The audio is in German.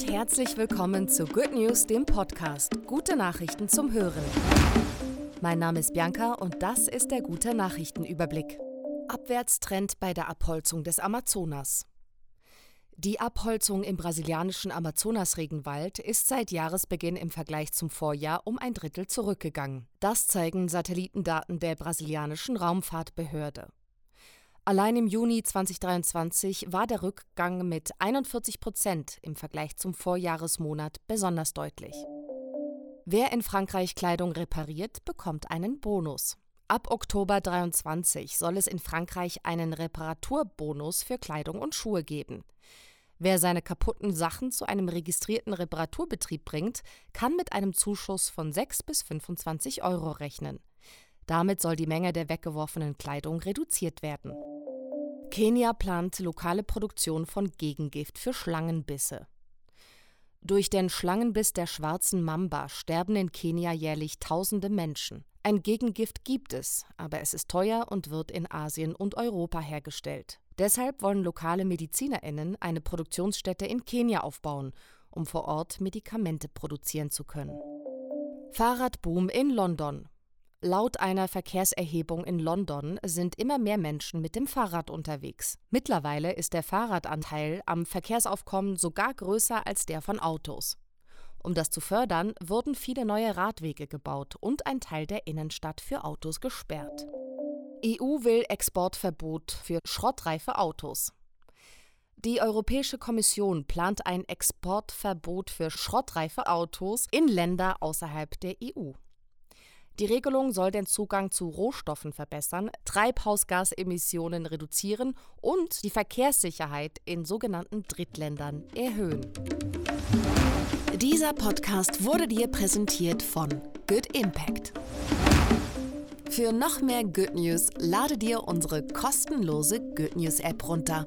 Herzlich willkommen zu Good News, dem Podcast. Gute Nachrichten zum Hören. Mein Name ist Bianca und das ist der gute Nachrichtenüberblick. Abwärtstrend bei der Abholzung des Amazonas. Die Abholzung im brasilianischen Amazonasregenwald ist seit Jahresbeginn im Vergleich zum Vorjahr um ein Drittel zurückgegangen. Das zeigen Satellitendaten der brasilianischen Raumfahrtbehörde. Allein im Juni 2023 war der Rückgang mit 41 Prozent im Vergleich zum Vorjahresmonat besonders deutlich. Wer in Frankreich Kleidung repariert, bekommt einen Bonus. Ab Oktober 23 soll es in Frankreich einen Reparaturbonus für Kleidung und Schuhe geben. Wer seine kaputten Sachen zu einem registrierten Reparaturbetrieb bringt, kann mit einem Zuschuss von 6 bis 25 Euro rechnen. Damit soll die Menge der weggeworfenen Kleidung reduziert werden. Kenia plant lokale Produktion von Gegengift für Schlangenbisse. Durch den Schlangenbiss der schwarzen Mamba sterben in Kenia jährlich tausende Menschen. Ein Gegengift gibt es, aber es ist teuer und wird in Asien und Europa hergestellt. Deshalb wollen lokale Medizinerinnen eine Produktionsstätte in Kenia aufbauen, um vor Ort Medikamente produzieren zu können. Fahrradboom in London. Laut einer Verkehrserhebung in London sind immer mehr Menschen mit dem Fahrrad unterwegs. Mittlerweile ist der Fahrradanteil am Verkehrsaufkommen sogar größer als der von Autos. Um das zu fördern, wurden viele neue Radwege gebaut und ein Teil der Innenstadt für Autos gesperrt. EU will Exportverbot für schrottreife Autos. Die Europäische Kommission plant ein Exportverbot für schrottreife Autos in Länder außerhalb der EU. Die Regelung soll den Zugang zu Rohstoffen verbessern, Treibhausgasemissionen reduzieren und die Verkehrssicherheit in sogenannten Drittländern erhöhen. Dieser Podcast wurde dir präsentiert von Good Impact. Für noch mehr Good News lade dir unsere kostenlose Good News App runter